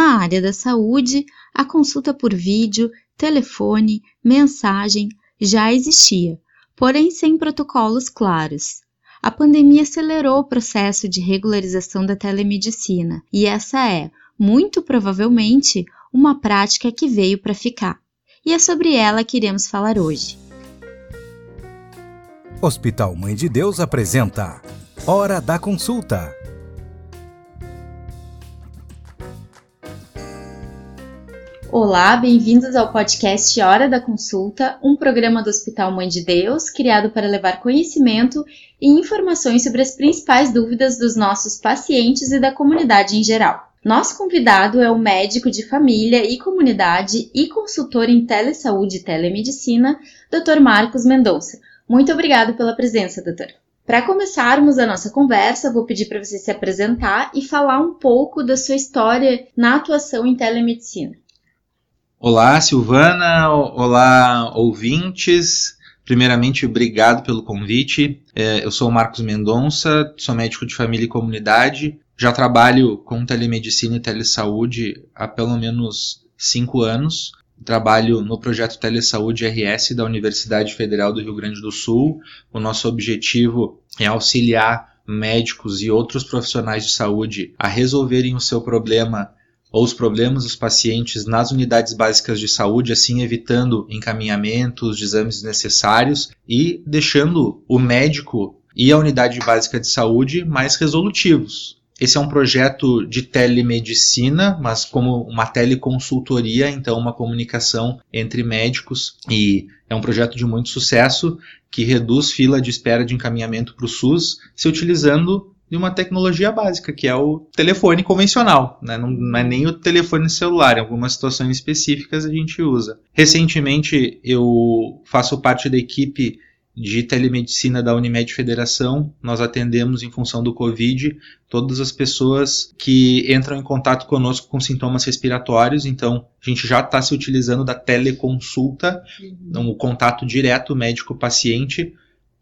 Na área da saúde, a consulta por vídeo, telefone, mensagem já existia, porém sem protocolos claros. A pandemia acelerou o processo de regularização da telemedicina e essa é, muito provavelmente, uma prática que veio para ficar. E é sobre ela que iremos falar hoje. Hospital Mãe de Deus apresenta Hora da Consulta. Olá, bem-vindos ao podcast Hora da Consulta, um programa do Hospital Mãe de Deus, criado para levar conhecimento e informações sobre as principais dúvidas dos nossos pacientes e da comunidade em geral. Nosso convidado é o médico de família e comunidade e consultor em telesaúde e telemedicina, Dr. Marcos Mendonça. Muito obrigado pela presença, doutor. Para começarmos a nossa conversa, vou pedir para você se apresentar e falar um pouco da sua história na atuação em telemedicina. Olá, Silvana. Olá, ouvintes. Primeiramente, obrigado pelo convite. É, eu sou o Marcos Mendonça, sou médico de família e comunidade. Já trabalho com telemedicina e telesaúde há pelo menos cinco anos. Trabalho no projeto Telesaúde RS da Universidade Federal do Rio Grande do Sul. O nosso objetivo é auxiliar médicos e outros profissionais de saúde a resolverem o seu problema ou os problemas dos pacientes nas unidades básicas de saúde, assim evitando encaminhamentos exames necessários e deixando o médico e a unidade básica de saúde mais resolutivos. Esse é um projeto de telemedicina, mas como uma teleconsultoria, então uma comunicação entre médicos e é um projeto de muito sucesso que reduz fila de espera de encaminhamento para o SUS, se utilizando de uma tecnologia básica, que é o telefone convencional, né? não, não, é nem o telefone celular, em algumas situações específicas a gente usa. Recentemente eu faço parte da equipe de telemedicina da Unimed Federação. Nós atendemos em função do Covid todas as pessoas que entram em contato conosco com sintomas respiratórios. Então, a gente já está se utilizando da teleconsulta, uhum. o contato direto médico-paciente.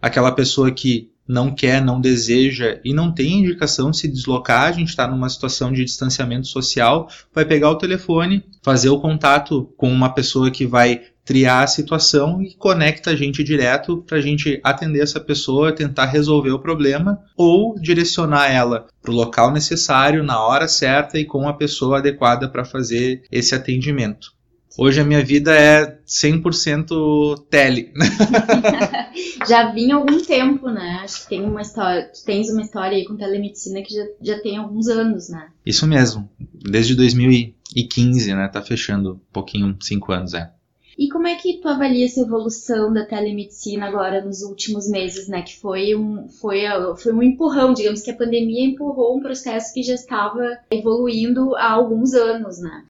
Aquela pessoa que não quer, não deseja e não tem indicação de se deslocar, a gente está numa situação de distanciamento social, vai pegar o telefone, fazer o contato com uma pessoa que vai triar a situação e conecta a gente direto para a gente atender essa pessoa, tentar resolver o problema ou direcionar ela para o local necessário, na hora certa e com a pessoa adequada para fazer esse atendimento. Hoje a minha vida é 100% tele. já vinha há algum tempo, né? Acho que tem uma história, tens uma história aí com telemedicina que já, já tem alguns anos, né? Isso mesmo. Desde 2015, né? Tá fechando um pouquinho, cinco anos, é. E como é que tu avalia essa evolução da telemedicina agora nos últimos meses, né? Que foi um, foi, foi um empurrão, digamos que a pandemia empurrou um processo que já estava evoluindo há alguns anos, né?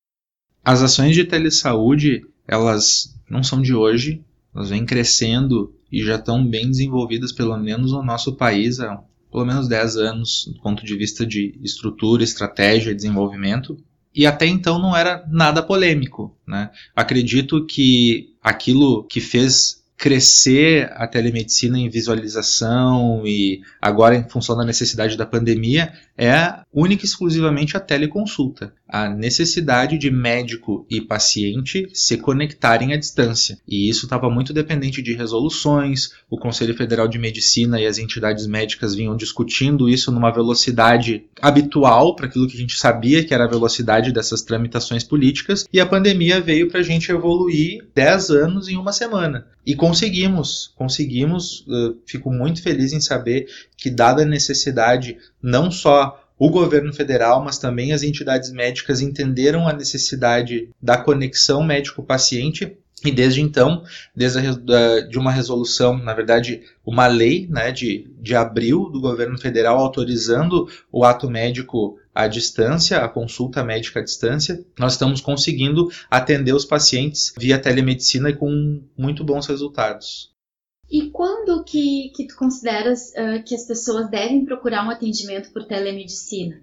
As ações de telesaúde, elas não são de hoje, elas vêm crescendo e já estão bem desenvolvidas, pelo menos no nosso país, há pelo menos 10 anos, do ponto de vista de estrutura, estratégia e desenvolvimento. E até então não era nada polêmico. Né? Acredito que aquilo que fez crescer a telemedicina em visualização e agora em função da necessidade da pandemia é única e exclusivamente a teleconsulta, a necessidade de médico e paciente se conectarem à distância. E isso estava muito dependente de resoluções, o Conselho Federal de Medicina e as entidades médicas vinham discutindo isso numa velocidade habitual para aquilo que a gente sabia que era a velocidade dessas tramitações políticas, e a pandemia veio para a gente evoluir 10 anos em uma semana. E conseguimos, conseguimos. fico muito feliz em saber que, dada a necessidade, não só o governo federal, mas também as entidades médicas entenderam a necessidade da conexão médico-paciente e desde então, desde a, de uma resolução, na verdade, uma lei né, de, de abril do governo federal autorizando o ato médico à distância, a consulta médica à distância, nós estamos conseguindo atender os pacientes via telemedicina e com muito bons resultados. E quando que, que tu consideras uh, que as pessoas devem procurar um atendimento por telemedicina?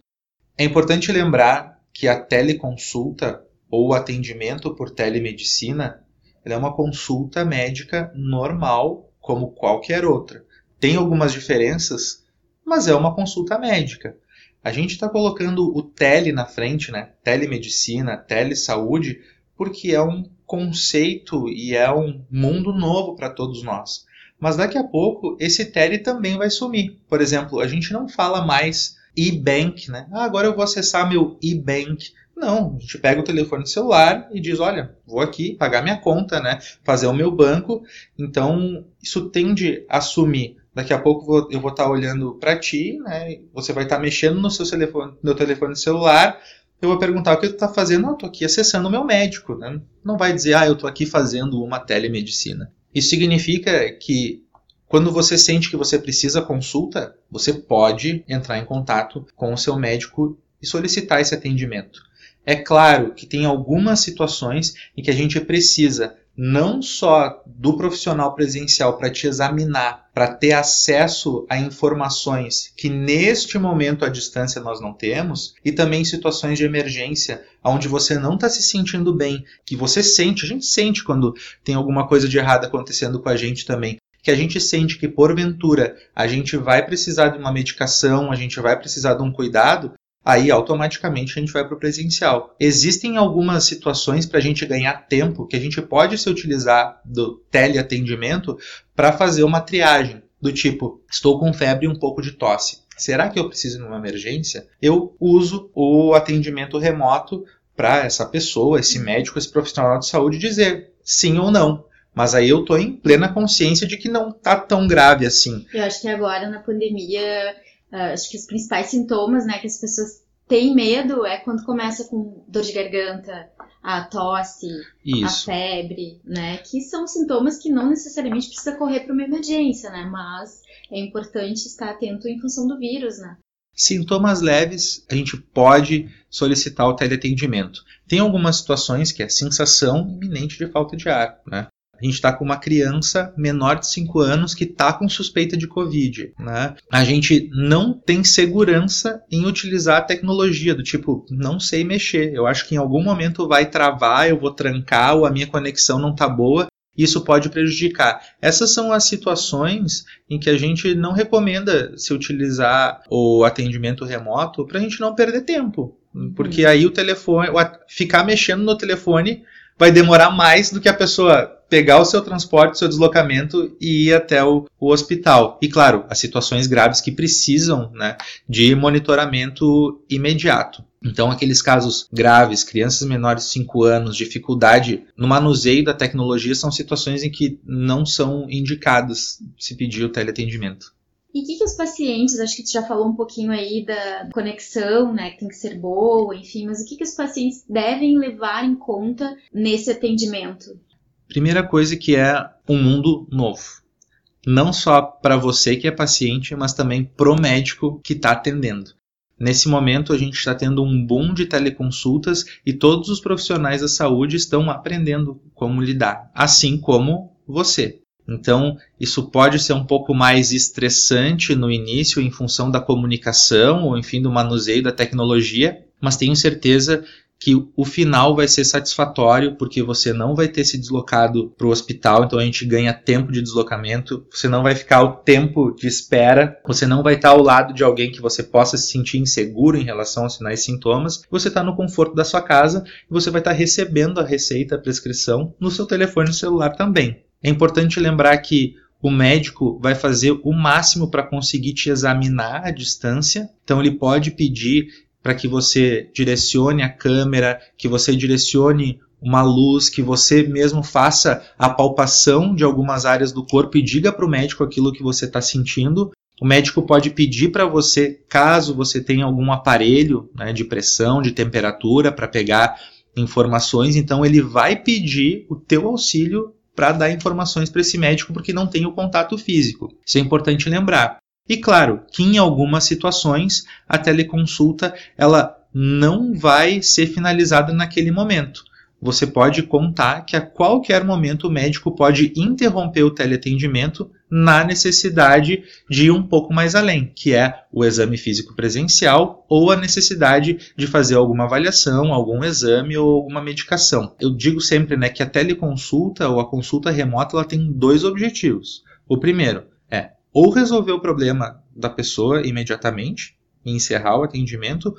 É importante lembrar que a teleconsulta ou o atendimento por telemedicina é uma consulta médica normal, como qualquer outra. Tem algumas diferenças, mas é uma consulta médica A gente está colocando o tele na frente, né? Telemedicina, telesaúde, porque é um conceito e é um mundo novo para todos nós. Mas daqui a pouco esse tele também vai sumir. Por exemplo, a gente não fala mais e-bank, né? Ah, agora eu vou acessar meu e-bank. Não, a gente pega o telefone celular e diz, olha, vou aqui pagar minha conta, né? Fazer o meu banco. Então, isso tende a sumir. Daqui a pouco eu vou estar olhando para ti, né? Você vai estar mexendo no seu telefone, no telefone celular. Eu vou perguntar o que tu está fazendo. eu estou aqui acessando o meu médico. Né? Não vai dizer, ah, eu estou aqui fazendo uma telemedicina. Isso significa que quando você sente que você precisa consulta, você pode entrar em contato com o seu médico e solicitar esse atendimento. É claro que tem algumas situações em que a gente precisa não só do profissional presencial para te examinar, para ter acesso a informações que neste momento à distância nós não temos, e também situações de emergência, onde você não está se sentindo bem, que você sente, a gente sente quando tem alguma coisa de errado acontecendo com a gente também, que a gente sente que porventura a gente vai precisar de uma medicação, a gente vai precisar de um cuidado, aí automaticamente a gente vai para o presencial. Existem algumas situações para a gente ganhar tempo que a gente pode se utilizar do teleatendimento para fazer uma triagem do tipo, estou com febre e um pouco de tosse. Será que eu preciso de uma emergência? Eu uso o atendimento remoto para essa pessoa, esse médico, esse profissional de saúde dizer sim ou não. Mas aí eu tô em plena consciência de que não tá tão grave assim. Eu acho que agora na pandemia, uh, acho que os principais sintomas, né, que as pessoas têm medo é quando começa com dor de garganta, a tosse, Isso. a febre, né, que são sintomas que não necessariamente precisa correr para uma emergência, né, mas é importante estar atento em função do vírus, né. Sintomas leves, a gente pode solicitar o teleatendimento. Tem algumas situações que é sensação iminente de falta de ar, né? A gente está com uma criança menor de 5 anos que está com suspeita de Covid. Né? A gente não tem segurança em utilizar a tecnologia, do tipo, não sei mexer. Eu acho que em algum momento vai travar, eu vou trancar, ou a minha conexão não está boa. Isso pode prejudicar. Essas são as situações em que a gente não recomenda se utilizar o atendimento remoto para a gente não perder tempo. Porque uhum. aí o telefone, ficar mexendo no telefone vai demorar mais do que a pessoa pegar o seu transporte, o seu deslocamento e ir até o, o, hospital. E claro, as situações graves que precisam né, de monitoramento imediato. Então, aqueles casos graves, crianças menores de 5 anos, dificuldade no manuseio da tecnologia, são situações em que não são indicadas se pedir o teleatendimento. E o que, que os pacientes, acho que tu já falou um pouquinho aí da conexão, né, que tem que ser boa, enfim, mas o que, que os pacientes devem levar em conta nesse atendimento? Primeira coisa que é um mundo novo. Não só para você que é paciente, mas também pro médico que está atendendo. Nesse momento, a gente está tendo um boom de teleconsultas e todos os profissionais da saúde estão aprendendo como lidar, assim como você. Então, isso pode ser um pouco mais estressante no início, em função da comunicação ou, enfim, do manuseio da tecnologia, mas tenho certeza que o final vai ser satisfatório, porque você não vai ter se deslocado para o hospital, então a gente ganha tempo de deslocamento, você não vai ficar o tempo de espera, você não vai estar ao lado de alguém que você possa se sentir inseguro em relação aos sinais e sintomas, você está no conforto da sua casa e você vai estar recebendo a receita, a prescrição no seu telefone celular também. É importante lembrar que o médico vai fazer o máximo para conseguir te examinar à distância. Então, ele pode pedir para que você direcione a câmera, que você direcione uma luz, que você mesmo faça a palpação de algumas áreas do corpo e diga para o médico aquilo que você está sentindo. O médico pode pedir para você, caso você tenha algum aparelho né, de pressão, de temperatura, para pegar informações, então ele vai pedir o teu auxílio para dar informações para esse médico porque não tem o contato físico. Isso é importante lembrar. E claro, que em algumas situações a teleconsulta ela não vai ser finalizada naquele momento você pode contar que a qualquer momento o médico pode interromper o teleatendimento na necessidade de ir um pouco mais além, que é o exame físico presencial ou a necessidade de fazer alguma avaliação, algum exame ou alguma medicação. Eu digo sempre né, que a teleconsulta ou a consulta remota ela tem dois objetivos. O primeiro é ou resolver o problema da pessoa imediatamente, e encerrar o atendimento,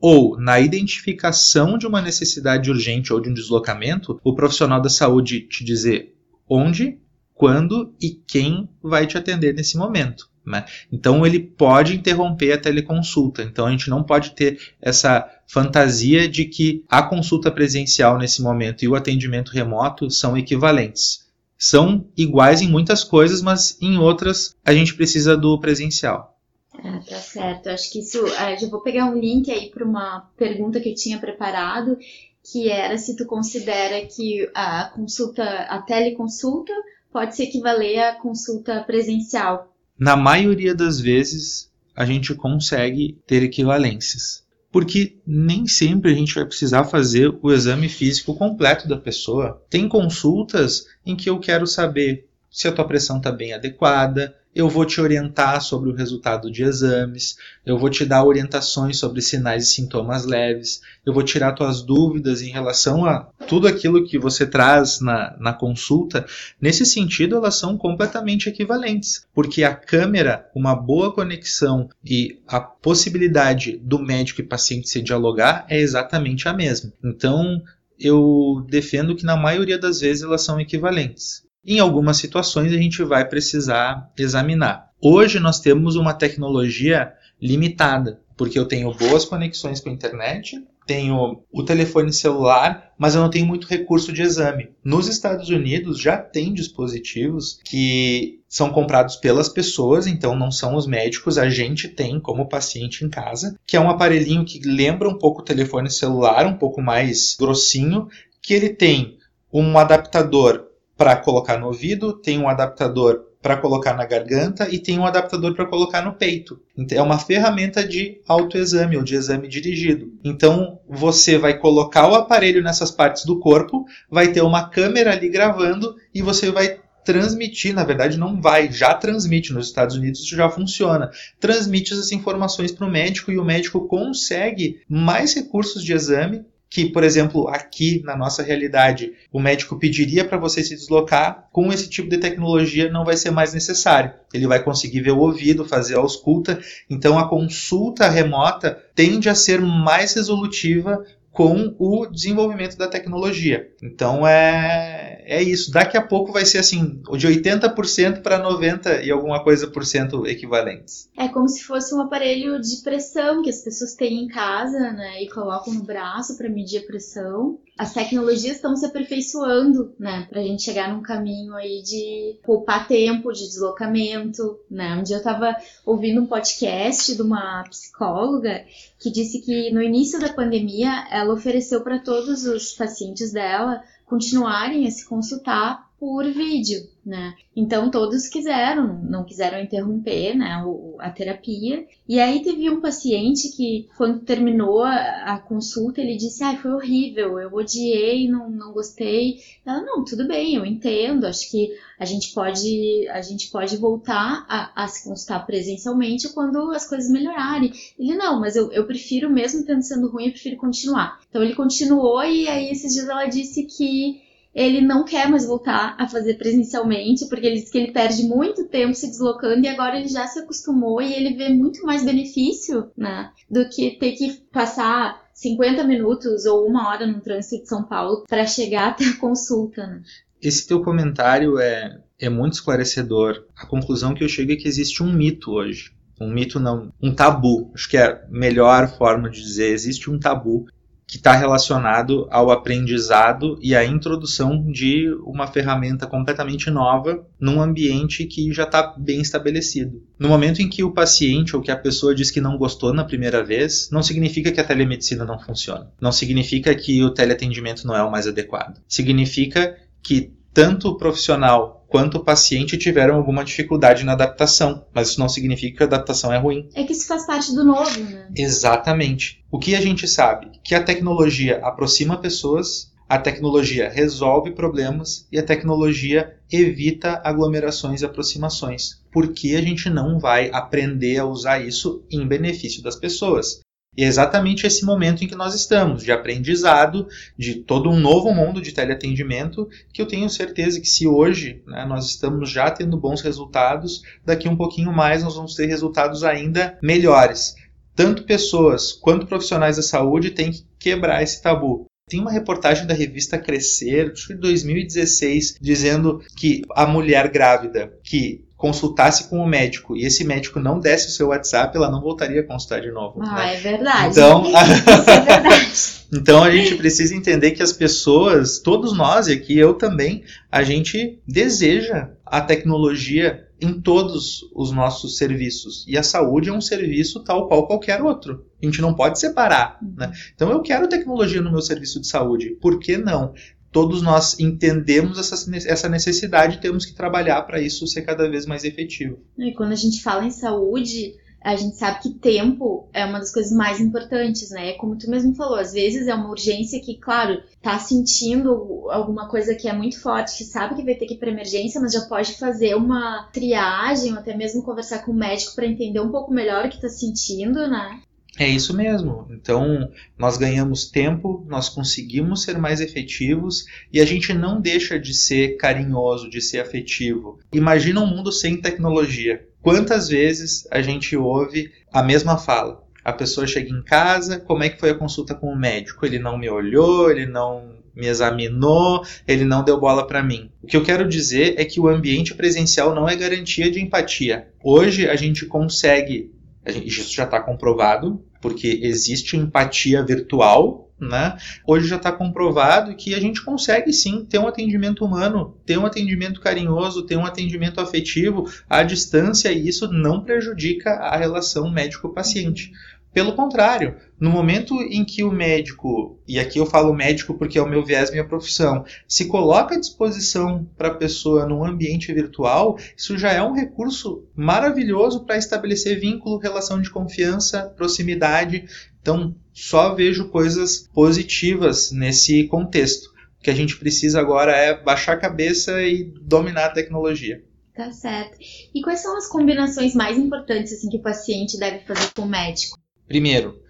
ou na identificação de uma necessidade urgente ou de um deslocamento, o profissional da saúde te dizer onde, quando e quem vai te atender nesse momento. Né? Então ele pode interromper a teleconsulta. Então a gente não pode ter essa fantasia de que a consulta presencial nesse momento e o atendimento remoto são equivalentes. São iguais em muitas coisas, mas em outras a gente precisa do presencial. Ah, tá certo. Acho que isso. Ah, já vou pegar um link aí para uma pergunta que eu tinha preparado, que era se tu considera que a consulta, a teleconsulta, pode se equivaler à consulta presencial na maioria das vezes a gente consegue ter equivalências. Porque nem sempre a gente vai precisar fazer o exame físico completo da pessoa. Tem consultas em que eu quero saber se a tua pressão está bem adequada, eu vou te orientar sobre o resultado de exames, eu vou te dar orientações sobre sinais e sintomas leves, eu vou tirar tuas dúvidas em relação a tudo aquilo que você traz na, na consulta. Nesse sentido, elas são completamente equivalentes, porque a câmera, uma boa conexão e a possibilidade do médico e paciente se dialogar é exatamente a mesma. Então, eu defendo que na maioria das vezes elas são equivalentes. Em algumas situações a gente vai precisar examinar. Hoje nós temos uma tecnologia limitada, porque eu tenho boas conexões com a internet, tenho o telefone celular, mas eu não tenho muito recurso de exame. Nos Estados Unidos já tem dispositivos que são comprados pelas pessoas, então não são os médicos, a gente tem como paciente em casa, que é um aparelhinho que lembra um pouco o telefone celular, um pouco mais grossinho, que ele tem um adaptador para colocar no ouvido, tem um adaptador para colocar na garganta e tem um adaptador para colocar no peito. Então, é uma ferramenta de autoexame ou de exame dirigido. Então você vai colocar o aparelho nessas partes do corpo, vai ter uma câmera ali gravando e você vai transmitir, na verdade não vai, já transmite nos Estados Unidos, isso já funciona. Transmite essas informações para o médico e o médico consegue mais recursos de exame que, por exemplo, aqui na nossa realidade, o médico pediria para você se deslocar, com esse tipo de tecnologia não vai ser mais necessário. Ele vai conseguir ver o ouvido, fazer a ausculta. Então a consulta remota tende a ser mais resolutiva com o desenvolvimento da tecnologia. Então é, é isso. Daqui a pouco vai ser assim, de 80% para 90% e alguma coisa por cento equivalentes. É como se fosse um aparelho de pressão que as pessoas têm em casa, né, e colocam no braço para medir a pressão. As tecnologias estão se aperfeiçoando, né, para a gente chegar num caminho aí de poupar tempo de deslocamento, né. Um dia eu estava ouvindo um podcast de uma psicóloga que disse que no início da pandemia ela ofereceu para todos os pacientes dela continuarem a se consultar por vídeo, né? Então todos quiseram, não quiseram interromper, né, a terapia. E aí teve um paciente que, quando terminou a, consulta, ele disse: "Ai, foi horrível, eu odiei, não, não gostei". Ela: "Não, tudo bem, eu entendo. Acho que a gente pode, a gente pode voltar a, a se consultar presencialmente quando as coisas melhorarem". Ele: "Não, mas eu, eu prefiro mesmo tendo sendo ruim, eu prefiro continuar". Então ele continuou e aí esses dias ela disse que ele não quer mais voltar a fazer presencialmente, porque ele diz que ele perde muito tempo se deslocando e agora ele já se acostumou e ele vê muito mais benefício, né, do que ter que passar 50 minutos ou uma hora no trânsito de São Paulo para chegar até a consulta, né? Esse teu comentário é, é muito esclarecedor. A conclusão que eu chego é que existe um mito hoje. Um mito não, um tabu. Acho que é a melhor forma de dizer. Existe um tabu que está relacionado ao aprendizado e à introdução de uma ferramenta completamente nova num ambiente que já está bem estabelecido. No momento em que o paciente ou que a pessoa diz que não gostou na primeira vez, não significa que a telemedicina não funciona. Não significa que o teleatendimento não é o mais adequado. Significa que tanto o profissional quanto o paciente tiveram alguma dificuldade na adaptação, mas isso não significa que a adaptação é ruim. É que isso faz parte do novo, né? Exatamente. O que a gente sabe? Que a tecnologia aproxima pessoas, a tecnologia resolve problemas e a tecnologia evita aglomerações e aproximações. Por que a gente não vai aprender a usar isso em benefício das pessoas? E é exatamente esse momento em que nós estamos, de aprendizado, de todo um novo mundo de teleatendimento, que eu tenho certeza que se hoje né, nós estamos já tendo bons resultados, daqui um pouquinho mais nós vamos ter resultados ainda melhores tanto pessoas quanto profissionais da saúde têm que quebrar esse tabu. Tem uma reportagem da revista Crescer, de 2016, dizendo que a mulher grávida que consultasse com o médico e esse médico não desse o seu WhatsApp, ela não voltaria a consultar de novo. Ah, né? é verdade. Então, Isso é verdade. então a gente precisa entender que as pessoas, todos nós e aqui eu também, a gente deseja a tecnologia em todos os nossos serviços. E a saúde é um serviço tal qual qualquer outro. A gente não pode separar. Né? Então eu quero tecnologia no meu serviço de saúde. Por que não? Todos nós entendemos essa necessidade e temos que trabalhar para isso ser cada vez mais efetivo. E quando a gente fala em saúde, a gente sabe que tempo é uma das coisas mais importantes, né? Como tu mesmo falou, às vezes é uma urgência que, claro, tá sentindo alguma coisa que é muito forte, que sabe que vai ter que ir para emergência, mas já pode fazer uma triagem ou até mesmo conversar com o médico para entender um pouco melhor o que tá sentindo, né? É isso mesmo. Então, nós ganhamos tempo, nós conseguimos ser mais efetivos e a gente não deixa de ser carinhoso, de ser afetivo. Imagina um mundo sem tecnologia. Quantas vezes a gente ouve a mesma fala? A pessoa chega em casa, como é que foi a consulta com o médico? Ele não me olhou, ele não me examinou, ele não deu bola para mim. O que eu quero dizer é que o ambiente presencial não é garantia de empatia. Hoje a gente consegue, isso já está comprovado, porque existe empatia virtual, né? Hoje já está comprovado que a gente consegue sim ter um atendimento humano, ter um atendimento carinhoso, ter um atendimento afetivo à distância e isso não prejudica a relação médico-paciente. Pelo contrário, no momento em que o médico, e aqui eu falo médico porque é o meu viés, minha profissão, se coloca à disposição para a pessoa num ambiente virtual, isso já é um recurso maravilhoso para estabelecer vínculo, relação de confiança, proximidade. Então, só vejo coisas positivas nesse contexto. O que a gente precisa agora é baixar a cabeça e dominar a tecnologia. Tá certo. E quais são as combinações mais importantes assim que o paciente deve fazer com o médico? Primeiro,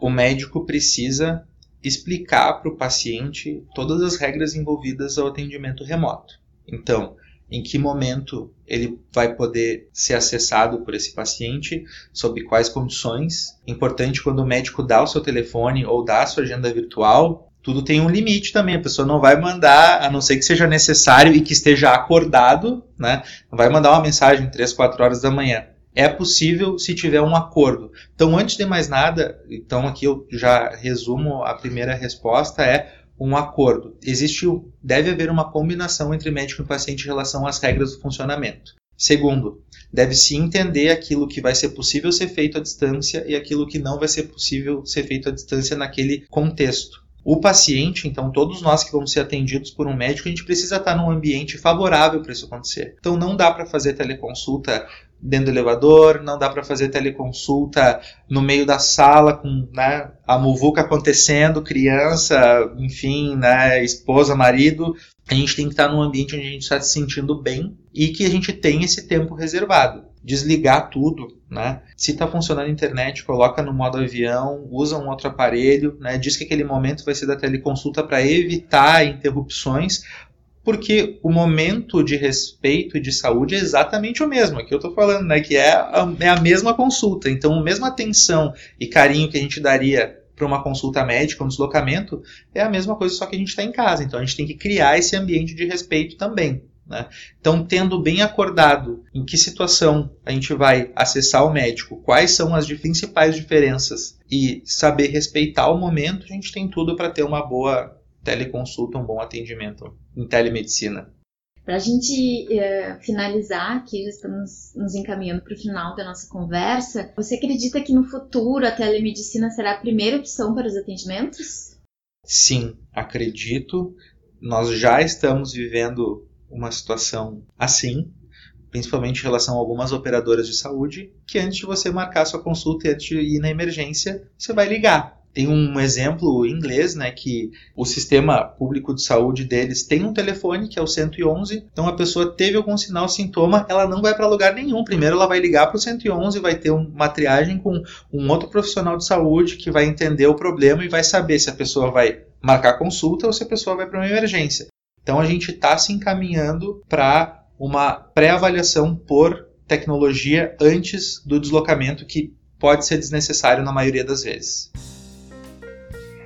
o médico precisa explicar para o paciente todas as regras envolvidas ao atendimento remoto. Então, em que momento ele vai poder ser acessado por esse paciente, sob quais condições. Importante quando o médico dá o seu telefone ou dá a sua agenda virtual, tudo tem um limite também. A pessoa não vai mandar, a não ser que seja necessário e que esteja acordado, né? Não vai mandar uma mensagem 3, 4 horas da manhã é possível se tiver um acordo. Então, antes de mais nada, então aqui eu já resumo a primeira resposta é um acordo. Existe, deve haver uma combinação entre médico e paciente em relação às regras do funcionamento. Segundo, deve-se entender aquilo que vai ser possível ser feito à distância e aquilo que não vai ser possível ser feito à distância naquele contexto. O paciente, então, todos nós que vamos ser atendidos por um médico, a gente precisa estar num ambiente favorável para isso acontecer. Então, não dá para fazer teleconsulta dentro do elevador, não dá para fazer teleconsulta no meio da sala com né, a muvuca acontecendo, criança, enfim, né, esposa, marido. A gente tem que estar num ambiente onde a gente está se sentindo bem e que a gente tem esse tempo reservado. Desligar tudo, né? Se está funcionando a internet, coloca no modo avião, usa um outro aparelho, né? Diz que aquele momento vai ser da teleconsulta para evitar interrupções, porque o momento de respeito e de saúde é exatamente o mesmo. Aqui eu estou falando, né, que é a, é a mesma consulta. Então, a mesma atenção e carinho que a gente daria para uma consulta médica, um deslocamento, é a mesma coisa, só que a gente está em casa. Então, a gente tem que criar esse ambiente de respeito também. Né? Então, tendo bem acordado em que situação a gente vai acessar o médico, quais são as principais diferenças e saber respeitar o momento, a gente tem tudo para ter uma boa teleconsulta, um bom atendimento em telemedicina. Para a gente é, finalizar aqui, já estamos nos encaminhando para o final da nossa conversa. Você acredita que no futuro a telemedicina será a primeira opção para os atendimentos? Sim, acredito. Nós já estamos vivendo uma situação assim, principalmente em relação a algumas operadoras de saúde, que antes de você marcar sua consulta e antes de ir na emergência, você vai ligar tem um exemplo em inglês, né, que o sistema público de saúde deles tem um telefone que é o 111. Então a pessoa teve algum sinal, sintoma, ela não vai para lugar nenhum. Primeiro ela vai ligar para o 111, vai ter uma triagem com um outro profissional de saúde que vai entender o problema e vai saber se a pessoa vai marcar consulta ou se a pessoa vai para uma emergência. Então a gente está se encaminhando para uma pré-avaliação por tecnologia antes do deslocamento que pode ser desnecessário na maioria das vezes.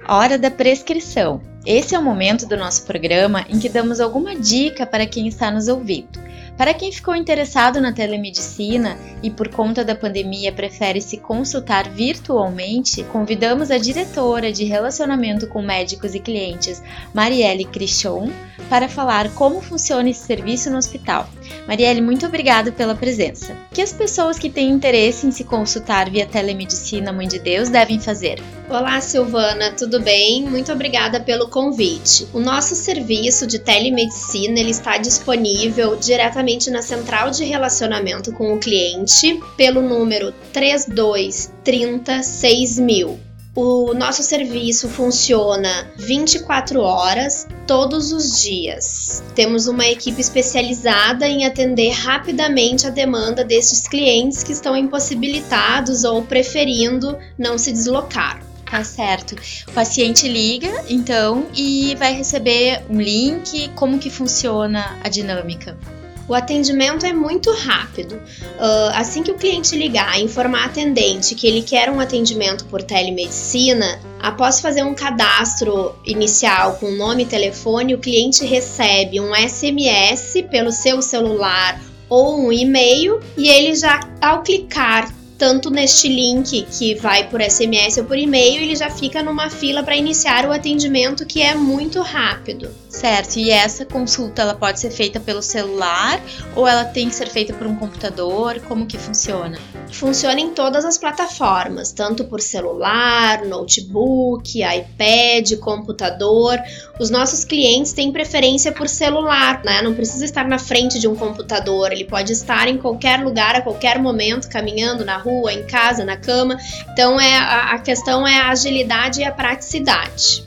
Hora da prescrição. Esse é o momento do nosso programa em que damos alguma dica para quem está nos ouvindo. Para quem ficou interessado na telemedicina e por conta da pandemia prefere se consultar virtualmente, convidamos a diretora de relacionamento com médicos e clientes, Marielle Crichon, para falar como funciona esse serviço no hospital. Marielle, muito obrigada pela presença. O que as pessoas que têm interesse em se consultar via telemedicina Mãe de Deus devem fazer? Olá, Silvana, tudo bem? Muito obrigada pelo convite. O nosso serviço de telemedicina ele está disponível diretamente na central de relacionamento com o cliente pelo número 3230 6000. O nosso serviço funciona 24 horas, todos os dias. Temos uma equipe especializada em atender rapidamente a demanda destes clientes que estão impossibilitados ou preferindo não se deslocar. Tá certo. O paciente liga, então, e vai receber um link. Como que funciona a dinâmica? O atendimento é muito rápido. Uh, assim que o cliente ligar e informar a atendente que ele quer um atendimento por telemedicina, após fazer um cadastro inicial com nome e telefone, o cliente recebe um SMS pelo seu celular ou um e-mail e ele já, ao clicar tanto neste link que vai por SMS ou por e-mail, ele já fica numa fila para iniciar o atendimento que é muito rápido. Certo, e essa consulta ela pode ser feita pelo celular ou ela tem que ser feita por um computador? Como que funciona? Funciona em todas as plataformas, tanto por celular, notebook, iPad, computador. Os nossos clientes têm preferência por celular, né? Não precisa estar na frente de um computador, ele pode estar em qualquer lugar a qualquer momento, caminhando na rua, em casa, na cama. Então é a questão é a agilidade e a praticidade.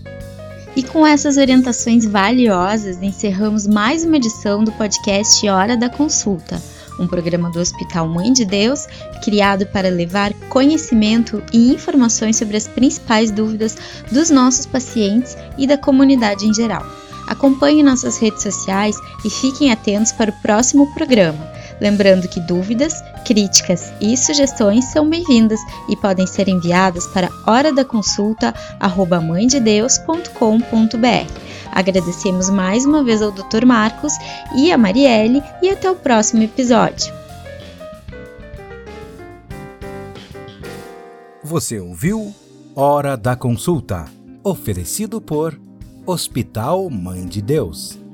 E com essas orientações valiosas, encerramos mais uma edição do podcast Hora da Consulta, um programa do Hospital Mãe de Deus criado para levar conhecimento e informações sobre as principais dúvidas dos nossos pacientes e da comunidade em geral. Acompanhe nossas redes sociais e fiquem atentos para o próximo programa. Lembrando que dúvidas, críticas e sugestões são bem-vindas e podem ser enviadas para hora da consulta Agradecemos mais uma vez ao Dr. Marcos e a Marielle e até o próximo episódio. Você ouviu Hora da Consulta, oferecido por Hospital Mãe de Deus